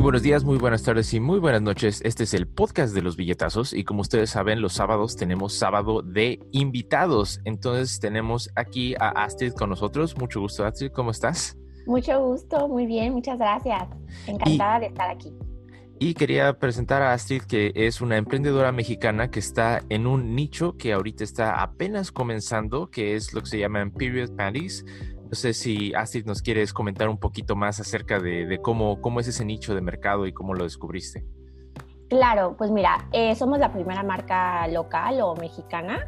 Muy buenos días, muy buenas tardes y muy buenas noches. Este es el podcast de los billetazos y como ustedes saben, los sábados tenemos sábado de invitados. Entonces tenemos aquí a Astrid con nosotros. Mucho gusto, Astrid. ¿Cómo estás? Mucho gusto, muy bien, muchas gracias. Encantada de estar aquí. Y quería presentar a Astrid, que es una emprendedora mexicana que está en un nicho que ahorita está apenas comenzando, que es lo que se llama Period Panties. No sé si Astrid nos quieres comentar un poquito más acerca de, cómo, cómo es ese nicho de mercado y cómo lo descubriste. Claro, pues mira, eh, somos la primera marca local o mexicana.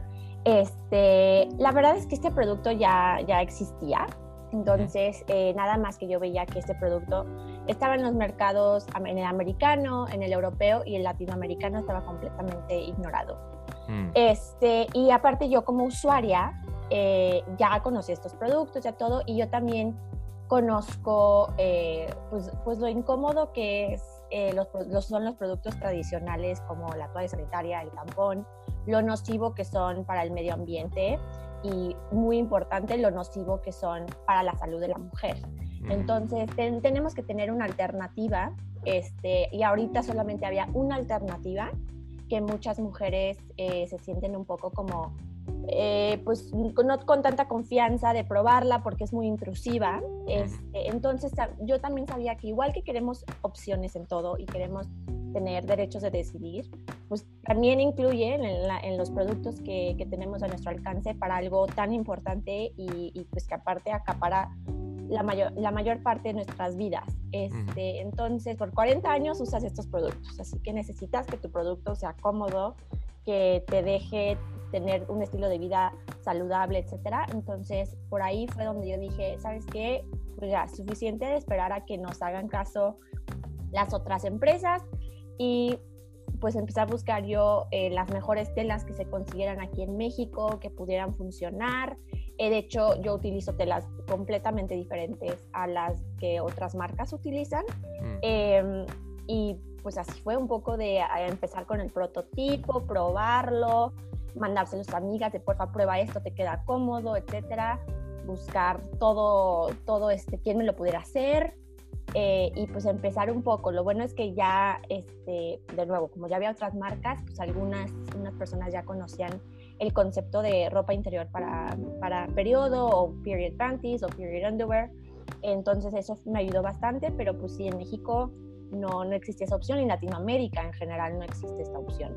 Este, la verdad es que este producto ya, ya existía, entonces eh, nada más que yo veía que este producto estaba en los mercados, en el americano, en el europeo y el latinoamericano estaba completamente ignorado. Mm. Este, y aparte yo como usuaria eh, ya conocí estos productos, ya todo, y yo también conozco eh, pues, pues, lo incómodo que es, eh, los, son los productos tradicionales como la toalla sanitaria, el tampón, lo nocivo que son para el medio ambiente y muy importante lo nocivo que son para la salud de la mujer. Entonces tenemos que tener una alternativa este, y ahorita solamente había una alternativa que muchas mujeres se sienten un poco como eh, pues no con tanta confianza de probarla porque es muy intrusiva. Este, entonces yo también sabía que igual que queremos opciones en todo y queremos tener derechos de decidir, pues también incluye en, los productos que, tenemos a nuestro alcance para algo tan importante y, pues que aparte acapara la mayor, la mayor parte de nuestras vidas. Este, Entonces, por 40 años usas estos productos, así que necesitas que tu producto sea cómodo, que te deje tener un estilo de vida saludable, etcétera. Entonces, por ahí fue donde yo dije, ¿sabes qué? Pues ya, suficiente de esperar a que nos hagan caso las otras empresas y pues empecé a buscar yo eh, las mejores telas que se consiguieran aquí en México, que pudieran funcionar. Eh, de hecho, yo utilizo telas completamente diferentes a las que otras marcas utilizan. Mm. Em, y pues así fue un poco de empezar con el prototipo, probarlo, mandárselos a amigas de porfa prueba esto, te queda cómodo, etcétera, buscar todo, todo este, quién me lo pudiera hacer eh, y pues empezar un poco. Lo bueno es que ya, este, de nuevo, como ya había otras marcas, pues algunas unas personas ya conocían el concepto de ropa interior para, para periodo o period panties o period underwear. Entonces eso me ayudó bastante, pero pues sí, en México no, no existe esa opción y en Latinoamérica en general no existe esta opción.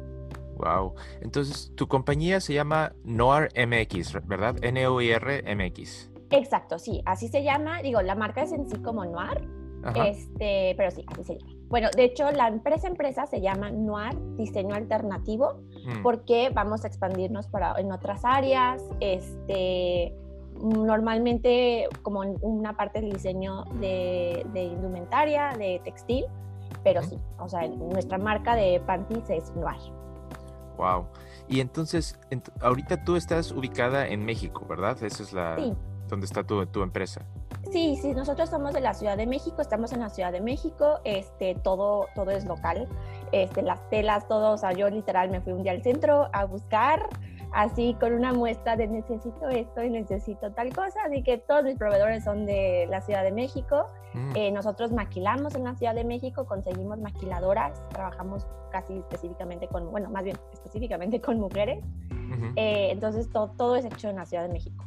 Wow. Entonces, tu compañía se llama Noir MX, ¿verdad? N-O-I-R MX. Exacto, sí, así se llama. Digo, la marca es en sí como Noir, este, pero sí, así se llama. Bueno, de hecho, la empresa empresa se llama Noir Diseño Alternativo, mm. porque vamos a expandirnos para, en otras áreas. Este, normalmente como en una parte del diseño de, indumentaria, de textil, pero sí, o sea, nuestra marca de panties es Noir. Wow. Y entonces, ahorita tú estás ubicada en México, ¿verdad? Esa es la donde está tu, tu, empresa. Sí, sí, nosotros somos de la Ciudad de México, estamos en la Ciudad de México, este, todo, todo es local, este, las telas, todo, o sea, yo literal me fui un día al centro a buscar, así con una muestra de necesito esto y necesito tal cosa, así que todos mis proveedores son de la Ciudad de México, mm. eh, nosotros maquilamos en la Ciudad de México, conseguimos maquiladoras, trabajamos casi específicamente con, bueno, más bien específicamente con mujeres, eh, entonces todo, todo es hecho en la Ciudad de México.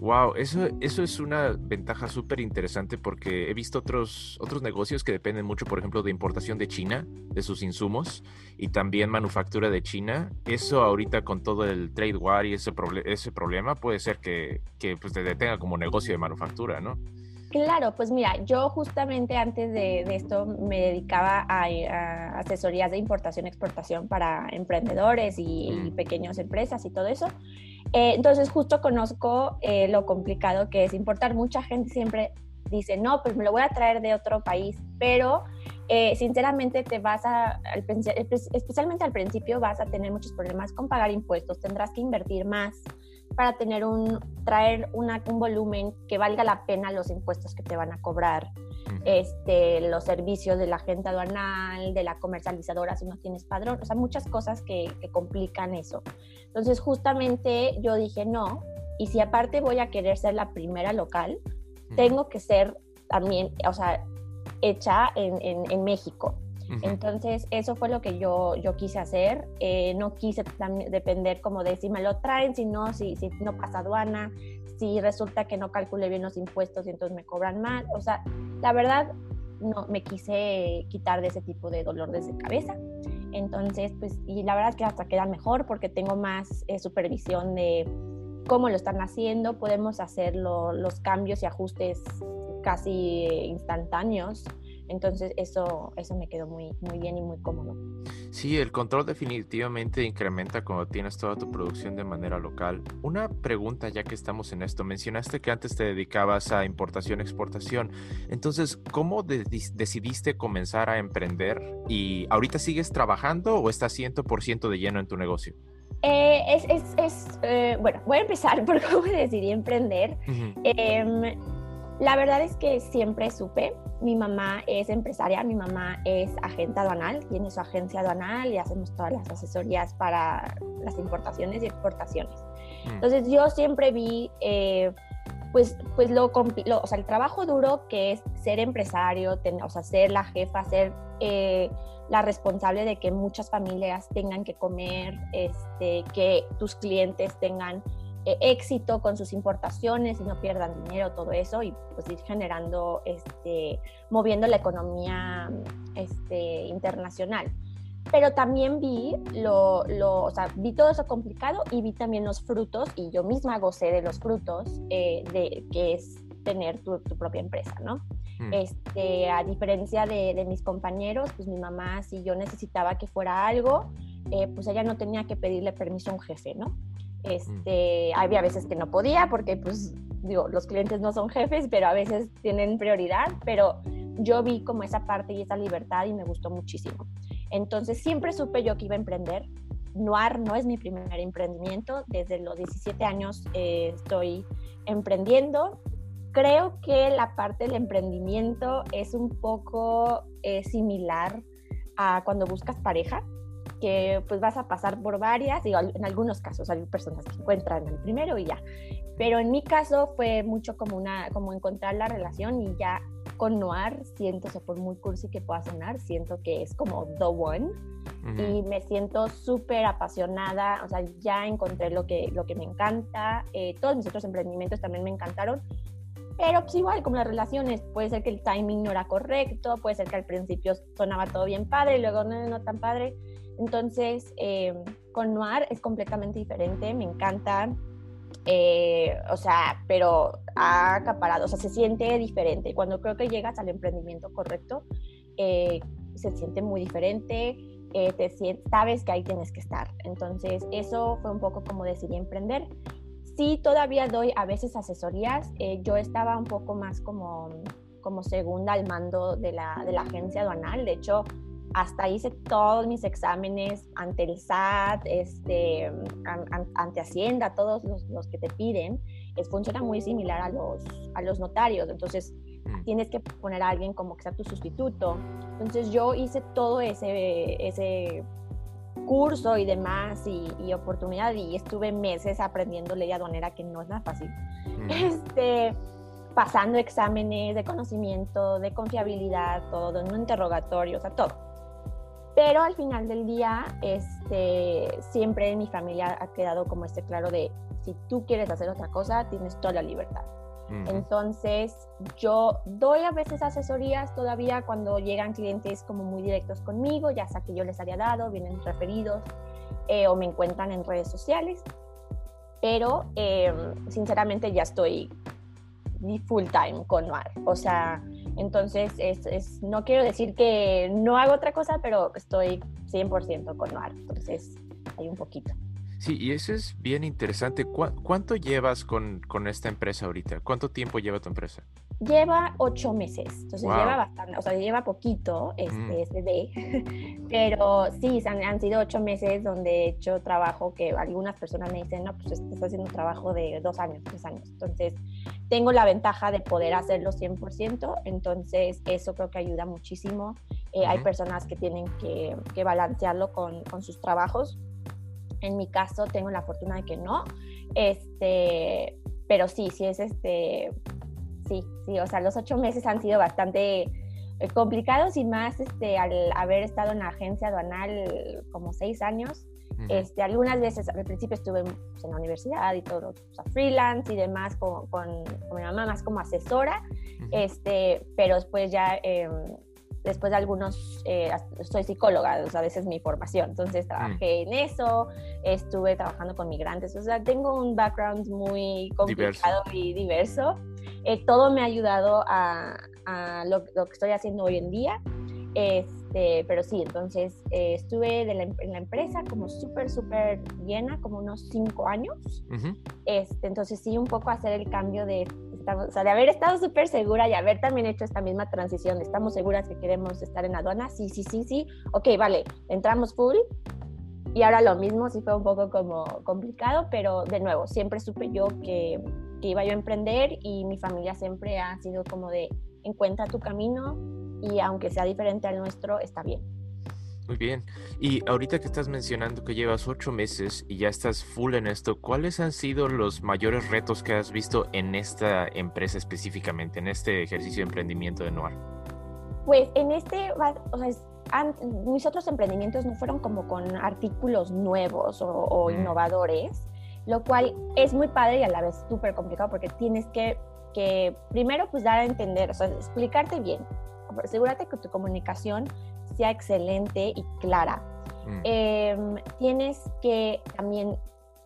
Wow, eso, eso es una ventaja súper interesante porque he visto otros, otros negocios que dependen mucho, por ejemplo, de importación de China, de sus insumos, y también manufactura de China. Eso ahorita con todo el trade war y ese, ese problema puede ser que, que pues, te detenga como negocio de manufactura, ¿no? Claro, pues mira, yo justamente antes de, esto me dedicaba a, asesorías de importación-exportación para emprendedores y, mm. pequeñas empresas y todo eso. Eh, entonces justo conozco eh, lo complicado que es importar. Mucha gente siempre dice, no, pues me lo voy a traer de otro país, pero eh, sinceramente te vas a, especialmente al principio, vas a tener muchos problemas con pagar impuestos, tendrás que invertir más para tener un, traer una, un volumen que valga la pena los impuestos que te van a cobrar, este, los servicios de la agente aduanal, de la comercializadora si no tienes padrón, o sea, muchas cosas que, que complican eso. Entonces, justamente yo dije, no, y si aparte voy a querer ser la primera local, tengo que ser también, o sea, hecha en, México. Entonces, eso fue lo que yo, yo quise hacer. Eh, no quise depender como de si me lo traen, si no, si, si no pasa aduana, si resulta que no calculé bien los impuestos y entonces me cobran mal. O sea, la verdad, no me quise quitar de ese tipo de dolor desde cabeza. Entonces, pues, y la verdad es que hasta queda mejor porque tengo más eh, supervisión de cómo lo están haciendo, podemos hacer los cambios y ajustes casi instantáneos entonces eso, eso me quedó muy, muy bien y muy cómodo. Sí, el control definitivamente incrementa cuando tienes toda tu producción de manera local. Una pregunta ya que estamos en esto. Mencionaste que antes te dedicabas a importación-exportación. Entonces, ¿cómo decidiste comenzar a emprender? ¿Y ahorita sigues trabajando o estás 100% de lleno en tu negocio? Eh, es, es, es eh, bueno, voy a empezar por cómo decidí emprender. La verdad es que siempre supe, mi mamá es empresaria, mi mamá es agente aduanal, tiene su agencia aduanal y hacemos todas las asesorías para las importaciones y exportaciones. Mm. Entonces yo siempre vi eh, pues, pues lo, o sea, el trabajo duro que es ser empresario, o sea, ser la jefa, ser eh, la responsable de que muchas familias tengan que comer, este, que tus clientes tengan éxito con sus importaciones y no pierdan dinero, todo eso, y pues ir generando, este, moviendo la economía este, internacional. Pero también vi, lo, lo, o sea, vi todo eso complicado y vi también los frutos, y yo misma gocé de los frutos eh, de que es tener tu, tu propia empresa, ¿no? Mm. Este, a diferencia de, de, mis compañeros, pues mi mamá, si yo necesitaba que fuera algo, eh, pues ella no tenía que pedirle permiso a un jefe, ¿no? Este, había veces que no podía porque, pues, digo, los clientes no son jefes, pero a veces tienen prioridad, pero yo vi como esa parte y esa libertad y me gustó muchísimo. Entonces, siempre supe yo que iba a emprender. Noir no es mi primer emprendimiento. Desde los 17 años eh, estoy emprendiendo. Creo que la parte del emprendimiento es un poco eh, similar a cuando buscas pareja que pues vas a pasar por varias, digo, en algunos casos hay personas que encuentran el primero y ya, pero en mi caso fue mucho como una, como encontrar la relación y ya con Noir siento, o sea, por muy cursi que pueda sonar, siento que es como the one. Y me siento súper apasionada, o sea, ya encontré lo que, lo que me encanta, eh, todos mis otros emprendimientos también me encantaron, pero pues igual como las relaciones, puede ser que el timing no era correcto, puede ser que al principio sonaba todo bien padre y luego no, no tan padre, entonces, eh, con Noir es completamente diferente, me encanta, eh, o sea, pero ha acaparado, o sea, se siente diferente. Cuando creo que llegas al emprendimiento correcto, eh, se siente muy diferente, te sabes que ahí tienes que estar. Entonces, eso fue un poco como decidí emprender. Sí, todavía doy a veces asesorías. yo estaba un poco más como, como segunda al mando de la, de la agencia aduanal. De hecho, hasta hice todos mis exámenes ante el SAT, este, ante Hacienda, todos los, que te piden. Es, funciona muy similar a los, a los notarios, entonces mm. tienes que poner a alguien como que sea tu sustituto. Entonces yo hice todo ese, ese curso y demás y, oportunidad y estuve meses aprendiendo ley aduanera que no es nada fácil. Mm. Este, pasando exámenes de conocimiento, de confiabilidad, todo, en un interrogatorio, o sea, todo. Pero al final del día, este, siempre en mi familia ha quedado como este claro de si tú quieres hacer otra cosa, tienes toda la libertad. Entonces, yo doy a veces asesorías todavía cuando llegan clientes como muy directos conmigo, ya sea que yo les haya dado, vienen referidos eh, o me encuentran en redes sociales. Pero, em, sinceramente, ya estoy full time con Noir. O sea, entonces, es, no quiero decir que no hago otra cosa, pero estoy 100% con Noir. Entonces, hay un poquito. Sí, y eso es bien interesante. ¿Cuánto llevas con, con, esta empresa ahorita? ¿Cuánto tiempo lleva tu empresa? Lleva ocho meses, entonces lleva bastante, o sea, lleva poquito este, este de, pero sí, han, han, sido ocho meses donde he hecho trabajo que algunas personas me dicen, no, pues estás haciendo un trabajo de dos años, tres años. Entonces, tengo la ventaja de poder hacerlo 100%, entonces eso creo que ayuda muchísimo. Eh, hay personas que tienen que, que balancearlo con, con sus trabajos en mi caso tengo la fortuna de que no, este, pero sí, sí es este, sí, sí, o sea, los ocho meses han sido bastante eh, complicado, sin más, este, al haber estado en la agencia aduanal como seis años. Este, algunas veces al principio estuve pues, en la universidad y todo, o sea, freelance y demás con, con, mi mamá más como asesora, este, pero después ya, em, después de algunos, eh, soy psicóloga, o sea, a veces mi formación, entonces trabajé en eso, estuve trabajando con migrantes, o sea, tengo un background muy complicado y diverso. Eh, todo me ha ayudado a, a lo, lo, que estoy haciendo hoy en día. Este, pero sí, entonces eh, estuve de la, en la empresa como súper, súper llena, como unos cinco años. este, entonces sí, un poco hacer el cambio de, o sea, de haber estado súper segura y haber también hecho esta misma transición. ¿Estamos seguras que queremos estar en aduana? Sí, sí, sí, sí. Ok, vale, entramos full. Y ahora lo mismo, sí fue un poco como complicado, pero de nuevo, siempre supe yo que, que iba yo a emprender y mi familia siempre ha sido como de encuentra tu camino, y aunque sea diferente al nuestro, está bien. Muy bien. Y ahorita que estás mencionando que llevas ocho meses y ya estás full en esto, ¿cuáles han sido los mayores retos que has visto en esta empresa específicamente, en este ejercicio de emprendimiento de Noir? Pues en este, o sea, mis otros emprendimientos no fueron como con artículos nuevos o, mm. innovadores, lo cual es muy padre y a la vez súper complicado porque tienes que, que primero pues dar a entender, o sea, explicarte bien asegúrate que tu comunicación excelente y clara. Mm. Em, tienes que también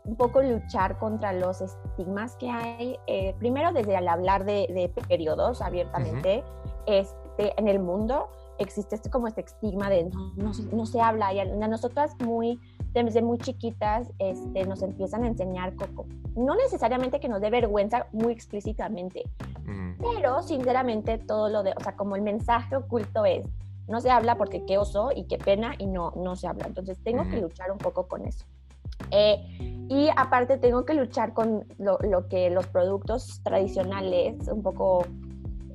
un poco luchar contra los estigmas que hay, eh, primero desde al hablar de, periodos abiertamente este, en el mundo, existe este, como este estigma de no, no, se habla, y a nosotras muy desde muy chiquitas este, nos empiezan a enseñar coco. No necesariamente que nos dé vergüenza muy explícitamente, pero sinceramente todo lo de, o sea, como el mensaje oculto es, no se habla porque qué oso y qué pena y no, no se habla. Entonces tengo que luchar un poco con eso. Eh, y aparte tengo que luchar con lo, lo que los productos tradicionales, un poco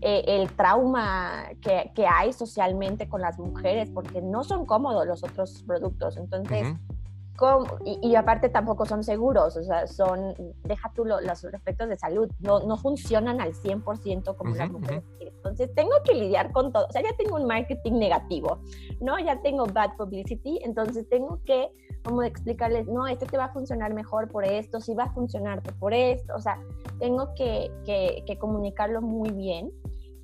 eh, el trauma que, que, hay socialmente con las mujeres, porque no son cómodos los otros productos. Entonces, y, aparte tampoco son seguros, o sea, son, deja tú los efectos de salud, no, no funcionan al 100% como las mujeres. Entonces tengo que lidiar con todo, o sea, ya tengo un marketing negativo, ¿no? Ya tengo bad publicity, entonces tengo que como explicarles, no, este te va a funcionar mejor por esto, sí va a funcionar por esto, o sea, tengo que, que, que comunicarlo muy bien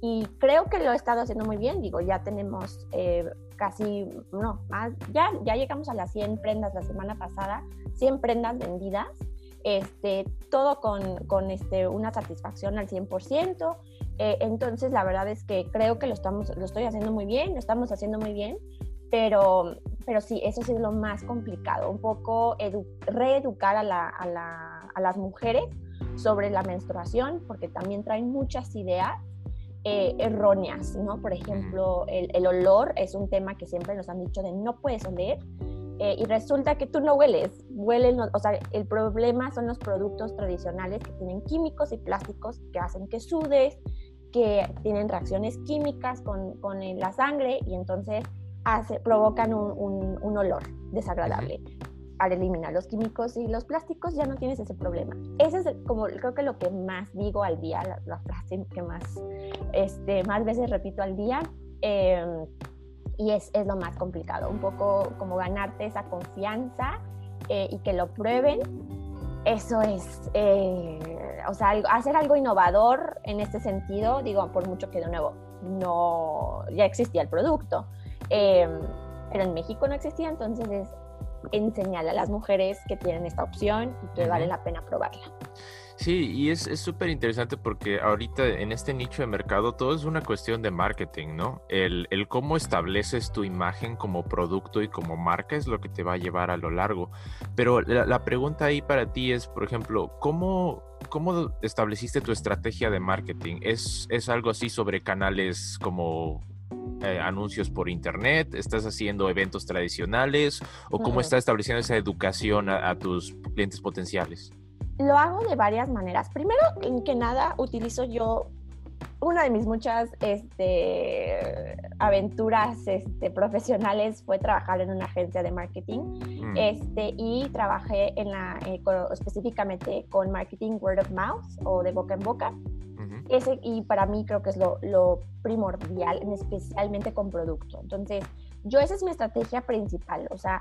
y creo que lo he estado haciendo muy bien, digo, ya tenemos eh, casi, no, más, ya, ya llegamos a las 100 prendas la semana pasada, 100 prendas vendidas, este, todo con, con este, una satisfacción al 100%, eh, entonces la verdad es que creo que lo, estamos, lo estoy haciendo muy bien, lo estamos haciendo muy bien, pero, pero sí, eso sí es lo más complicado, un poco reeducar a, la, a, la, a las mujeres sobre la menstruación, porque también traen muchas ideas eh, erróneas, ¿no? Por ejemplo, el, olor es un tema que siempre nos han dicho de no puedes oler eh, y resulta que tú no hueles, huelen, o sea, el problema son los productos tradicionales que tienen químicos y plásticos que hacen que sudes, que tienen reacciones químicas con, con la sangre y entonces hace, provocan un, un olor desagradable al eliminar los químicos y los plásticos ya no tienes ese problema. Ese es como creo que lo que más digo al día, la, frase que más, este, más veces repito al día. Em, y es, es, lo más complicado, un poco como ganarte esa confianza eh, y que lo prueben. Eso es, eh, o sea, hacer algo innovador en este sentido, digo, por mucho que de nuevo no, ya existía el producto, em, pero en México no existía, entonces es enseñar a las mujeres que tienen esta opción y que vale la pena probarla. Sí, y es súper interesante porque ahorita en este nicho de mercado todo es una cuestión de marketing, ¿no? El, el, cómo estableces tu imagen como producto y como marca es lo que te va a llevar a lo largo. Pero la, la pregunta ahí para ti es, por ejemplo, ¿cómo, ¿cómo estableciste tu estrategia de marketing? ¿Es, ¿Es algo así sobre canales como eh, anuncios por internet? ¿Estás haciendo eventos tradicionales? ¿O cómo estás estableciendo esa educación a, tus clientes potenciales? Lo hago de varias maneras. Primero, en que nada, utilizo yo una de mis muchas este, aventuras este, profesionales fue trabajar en una agencia de marketing mm. este, y trabajé en la, eh, específicamente con marketing word of mouth o de boca en boca. Ese, y para mí creo que es lo, lo primordial, especialmente con producto. Entonces, yo esa es mi estrategia principal, o sea,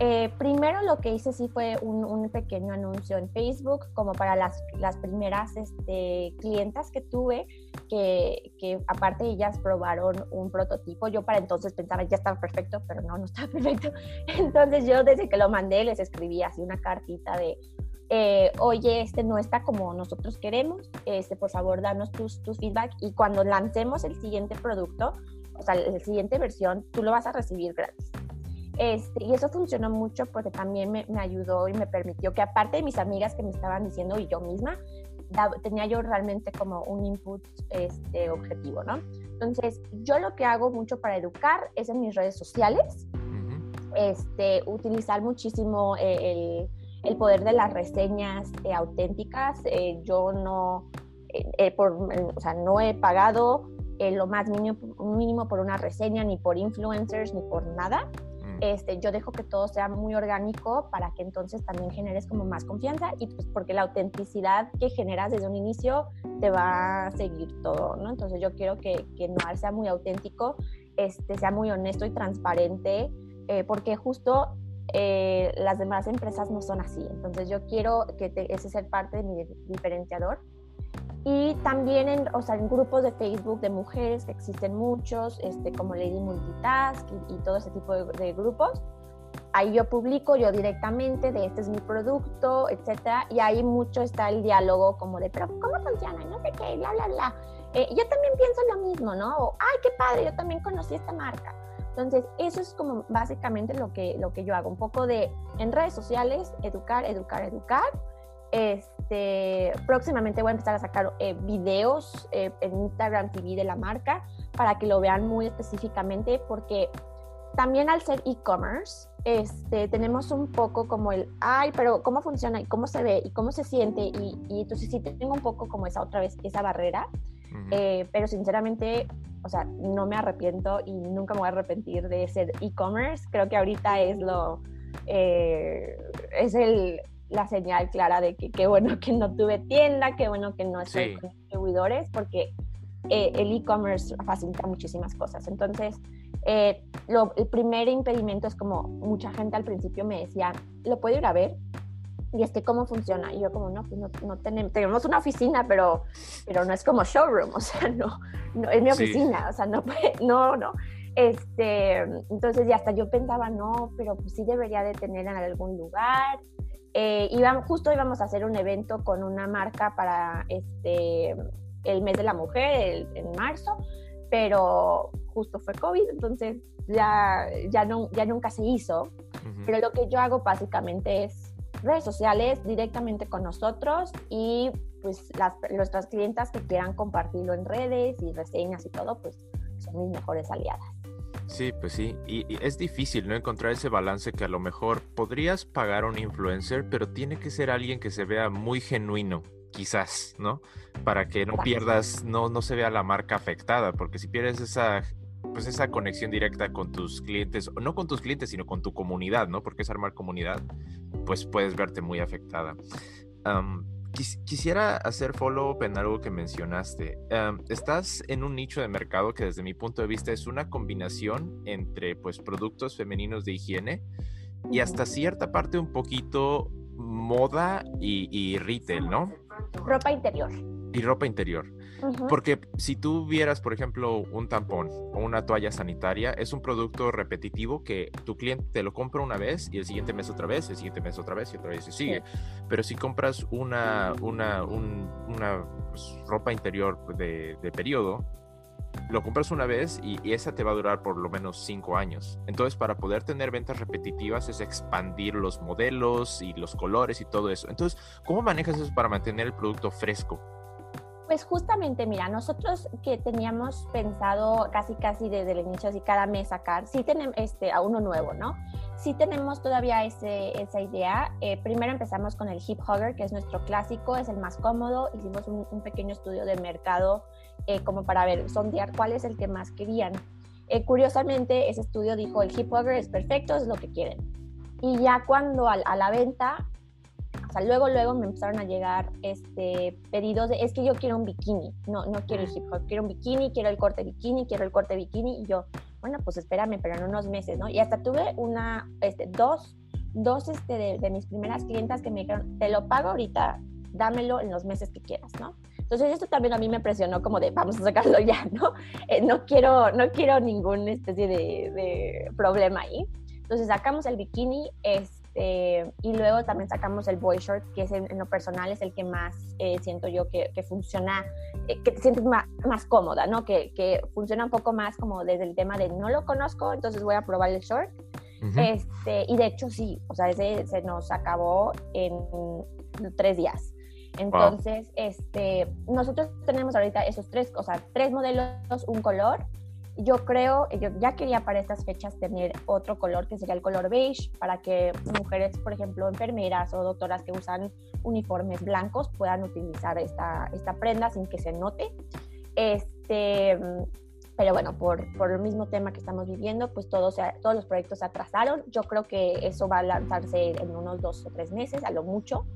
eh, primero lo que hice sí fue un, pequeño anuncio en Facebook, como para las, las primeras este, clientas que tuve, que, que, aparte ellas probaron un prototipo. Yo para entonces pensaba, ya estaba perfecto, pero no, no estaba perfecto. Entonces yo desde que lo mandé les escribí así una cartita de, eh, oye, este no está como nosotros queremos, este, por favor, danos tus, tus feedback y cuando lancemos el siguiente producto, o sea, la siguiente versión, tú lo vas a recibir gratis. Este, y eso funcionó mucho porque también me, me, ayudó y me permitió que aparte de mis amigas que me estaban diciendo y yo misma, da, tenía yo realmente como un input este, objetivo, ¿no? Entonces, yo lo que hago mucho para educar es en mis redes sociales, este, utilizar muchísimo eh, el, el, poder de las reseñas eh, auténticas. Eh, yo no, eh, por, o sea, no he pagado lo más mínimo, mínimo por una reseña, ni por influencers, ni por nada. Este, yo dejo que todo sea muy orgánico para que entonces también generes como más confianza y pues porque la autenticidad que generas desde un inicio te va a seguir todo, ¿no? Entonces yo quiero que, que Noir sea muy auténtico, este, sea muy honesto y transparente, porque justo eh, las demás empresas no son así. Entonces yo quiero que te, ese sea parte de mi diferenciador. Y también en, o sea, en grupos de Facebook de mujeres, que existen muchos, este, como Lady Multitask y, y todo ese tipo de, de, grupos. Ahí yo publico yo directamente de este es mi producto, etcétera, y ahí mucho está el diálogo como de, pero ¿cómo funciona? No sé qué, bla, bla, bla. Eh, yo también pienso lo mismo, ¿no? O, ay, qué padre, yo también conocí esta marca. Entonces, eso es como básicamente lo que, lo que yo hago, un poco de en redes sociales, educar, educar, educar este, próximamente voy a empezar a sacar eh, videos eh, en Instagram TV de la marca para que lo vean muy específicamente porque también al ser e-commerce este, tenemos un poco como el, ay, pero ¿cómo funciona y cómo se ve y cómo se siente? Y, y entonces sí tengo un poco como esa otra vez, esa barrera, uh -huh. eh, pero sinceramente, o sea, no me arrepiento y nunca me voy a arrepentir de ser e-commerce. Creo que ahorita es lo, eh, es el, la señal clara de que qué bueno que no tuve tienda, qué bueno que no estoy sí. con distribuidores, porque eh, el e-commerce facilita muchísimas cosas. Entonces, eh, lo, el primer impedimento es como mucha gente al principio me decía, ¿lo puedo ir a ver? Y es que, ¿cómo funciona? Y yo como, no, pues no, no tenemos, tenemos una oficina, pero, pero no es como showroom, o sea, no, no es mi oficina, sí. o sea, no, no, no. Este, entonces, ya hasta yo pensaba, no, pero pues sí debería de tener en algún lugar. Eh, íbamos, justo íbamos a hacer un evento con una marca para este, el mes de la mujer, el, en marzo, pero justo fue COVID, entonces ya, ya, no, ya nunca se hizo. Uh -huh. Pero lo que yo hago básicamente es redes sociales directamente con nosotros y pues las, nuestras clientas que quieran compartirlo en redes y reseñas y todo, pues son mis mejores aliadas. Sí, pues sí, y, y, es difícil no encontrar ese balance que a lo mejor podrías pagar a un influencer, pero tiene que ser alguien que se vea muy genuino, quizás, ¿no? Para que no pierdas, no, no se vea la marca afectada, porque si pierdes esa, pues esa conexión directa con tus clientes, no con tus clientes, sino con tu comunidad, ¿no? Porque es armar comunidad, pues puedes verte muy afectada. Um, Quis quisiera hacer follow-up en algo que mencionaste. Um, estás en un nicho de mercado que desde mi punto de vista es una combinación entre pues, productos femeninos de higiene y hasta cierta parte un poquito moda y, y retail, ¿no? Ropa interior. Y ropa interior. Uh -huh. Porque si tú vieras, por ejemplo, un tampón o una toalla sanitaria, es un producto repetitivo que tu cliente te lo compra una vez y el siguiente mes otra vez, el siguiente mes otra vez y otra vez y sigue. Sí. Pero si compras una, una, un, una pues, ropa interior de, de, periodo, lo compras una vez y, y, esa te va a durar por lo menos cinco años. Entonces, para poder tener ventas repetitivas es expandir los modelos y los colores y todo eso. Entonces, ¿cómo manejas eso para mantener el producto fresco? Pues justamente, mira, nosotros que teníamos pensado casi casi desde el inicio, así cada mes sacar, sí tenemos este, a uno nuevo, ¿no? Sí tenemos todavía ese, esa idea. Eh, primero empezamos con el Hip Hugger, que es nuestro clásico, es el más cómodo. Hicimos un, pequeño estudio de mercado eh, como para ver, sondear cuál es el que más querían. Eh, curiosamente, ese estudio dijo, el Hip Hugger es perfecto, es lo que quieren. Y ya cuando a la venta O sea, luego, luego me empezaron a llegar este, pedidos de, es que yo quiero un bikini, no, no quiero el hip hop, quiero un bikini, quiero el corte bikini, quiero el corte bikini. Y yo, bueno, pues espérame, pero en unos meses, ¿no? Y hasta tuve una, este, dos, dos este, de, de mis primeras clientas que me dijeron, te lo pago ahorita, dámelo en los meses que quieras, ¿no? Entonces esto también a mí me presionó como de vamos a sacarlo ya, ¿no? Eh, no, quiero, no quiero ninguna especie de, de, problema ahí. Entonces sacamos el bikini este, y luego también sacamos el boy short, que es en, en lo personal es el que más eh, siento yo que, que funciona, eh, que te sientes más, más cómoda, ¿no? Que, que, funciona un poco más como desde el tema de no lo conozco, entonces voy a probar el short. Uh -huh. este, y de hecho sí, o sea, ese se nos acabó en tres días. Entonces, wow. este, nosotros tenemos ahorita esos tres, o sea, tres modelos, un color. Yo creo, yo ya quería para estas fechas tener otro color que sería el color beige, para que mujeres, por ejemplo, enfermeras o doctoras que usan uniformes blancos puedan utilizar esta, esta prenda sin que se note. Este, pero bueno, por, por el mismo tema que estamos viviendo, pues todos, todos los proyectos se atrasaron. Yo creo que eso va a lanzarse en unos dos o tres meses, a lo mucho.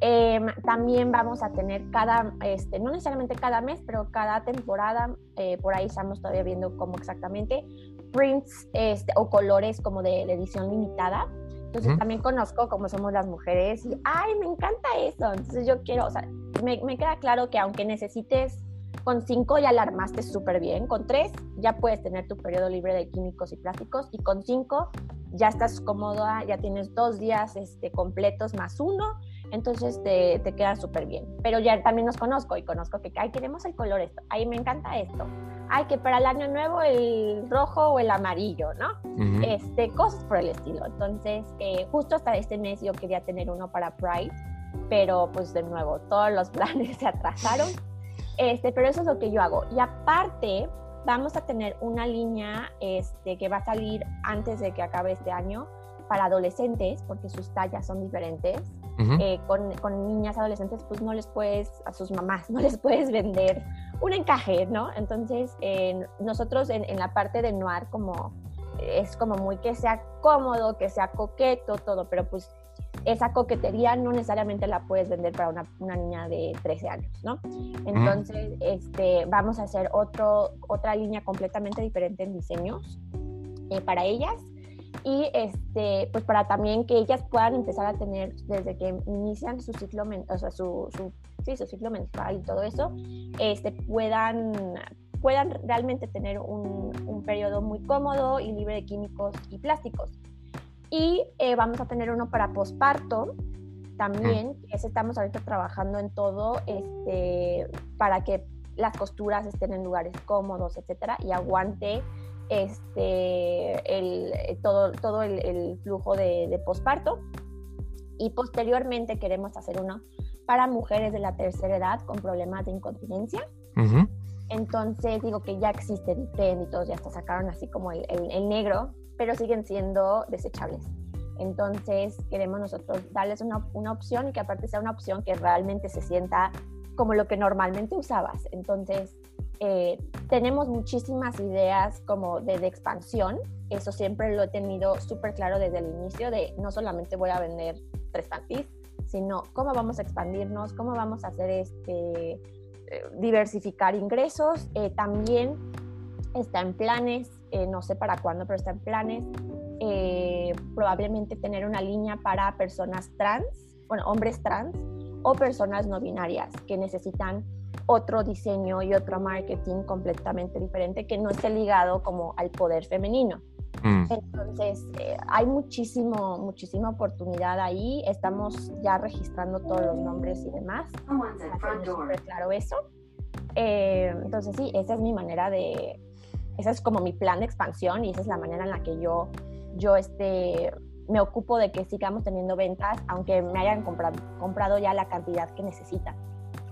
Eh, también vamos a tener cada, este, no necesariamente cada mes, pero cada temporada, eh, por ahí estamos todavía viendo cómo exactamente, prints este, o colores como de, de edición limitada. Entonces uh -huh. también conozco cómo somos las mujeres y, ay, me encanta eso. Entonces yo quiero, o sea, me, me queda claro que aunque necesites, con cinco ya la armaste súper bien, con tres ya puedes tener tu periodo libre de químicos y plásticos y con cinco ya estás cómoda, ya tienes dos días este, completos más uno entonces te, te queda súper bien. Pero ya también nos conozco y conozco que, ay, queremos el color esto, ay, me encanta esto, ay, que para el año nuevo el rojo o el amarillo, ¿no? Uh -huh. este, cosas por el estilo. Entonces, eh, justo hasta este mes yo quería tener uno para Pride, pero pues de nuevo, todos los planes se atrasaron. Este, pero eso es lo que yo hago. Y aparte, vamos a tener una línea este, que va a salir antes de que acabe este año para adolescentes, porque sus tallas son diferentes. Uh -huh. eh, con, con, niñas adolescentes, pues no les puedes, a sus mamás, no les puedes vender un encaje, ¿no? Entonces, eh, nosotros en, en, la parte de noir, como es como muy que sea cómodo, que sea coqueto, todo, pero pues esa coquetería no necesariamente la puedes vender para una, una niña de 13 años, ¿no? Entonces, uh -huh. este, vamos a hacer otro, otra línea completamente diferente en diseños eh, para ellas y este, pues para también que ellas puedan empezar a tener desde que inician su ciclo, o sea, su, su, sí, su ciclo menstrual y todo eso, este, puedan, puedan realmente tener un, un periodo muy cómodo y libre de químicos y plásticos. Y eh, vamos a tener uno para posparto también, ese estamos ahorita trabajando en todo este, para que las costuras estén en lugares cómodos, etcétera, y aguante este, el, eh, todo, todo el, el flujo de, de, posparto. Y posteriormente queremos hacer uno para mujeres de la tercera edad con problemas de incontinencia. Uh -huh. Entonces digo que ya existe el tren y todos ya hasta sacaron así como el, el, el, negro, pero siguen siendo desechables. Entonces queremos nosotros darles una, una opción y que aparte sea una opción que realmente se sienta como lo que normalmente usabas. Entonces eh, tenemos muchísimas ideas como de, de, expansión, eso siempre lo he tenido súper claro desde el inicio, de no solamente voy a vender tres panties, sino cómo vamos a expandirnos, cómo vamos a hacer este, eh, diversificar ingresos. Eh, también está en planes, eh, no sé para cuándo, pero está en planes, eh, probablemente tener una línea para personas trans, bueno, hombres trans o personas no binarias que necesitan otro diseño y otro marketing completamente diferente que no esté ligado como al poder femenino. Mm. Entonces, eh, hay muchísimo, muchísima oportunidad ahí. Estamos ya registrando todos los nombres y demás. Claro eso. Eh, entonces, sí, esa es mi manera de. Esa es como mi plan de expansión y esa es la manera en la que yo, yo este, me ocupo de que sigamos teniendo ventas, aunque me hayan comprado, comprado ya la cantidad que necesitan.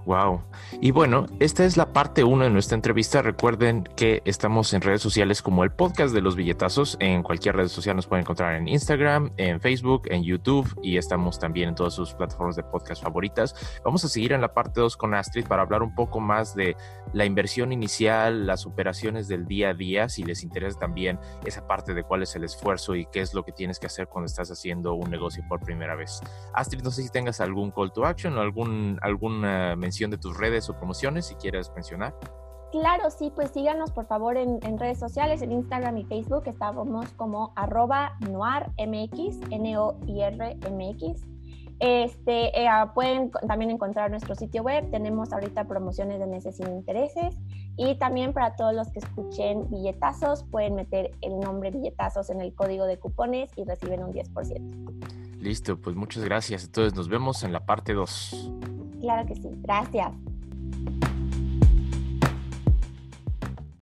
Wow. Y bueno, esta es la parte 1 de nuestra entrevista. Recuerden que estamos en redes sociales como el podcast de los billetazos. En cualquier red social nos pueden encontrar en Instagram, en Facebook, en YouTube y estamos también en todas sus plataformas de podcast favoritas. Vamos a seguir en la parte 2 con Astrid para hablar un poco más de la inversión inicial, las operaciones del día a día, si les interesa también esa parte de cuál es el esfuerzo y qué es lo que tienes que hacer cuando estás haciendo un negocio por primera vez. Astrid, no sé si tengas algún call to action o algún, alguna mención de tus redes o promociones, si quieres mencionar. Claro, sí, pues síganos por favor en, redes sociales, en Instagram y Facebook, estábamos como arroba noirmx, N-O-I-R-M-X. Este, eh, ah, pueden también encontrar nuestro sitio web, tenemos ahorita promociones de meses sin intereses y también para todos los que escuchen billetazos, pueden meter el nombre billetazos en el código de cupones y reciben un 10%. Listo, pues muchas gracias. Entonces nos vemos en la parte 2. Claro que sí. Gracias.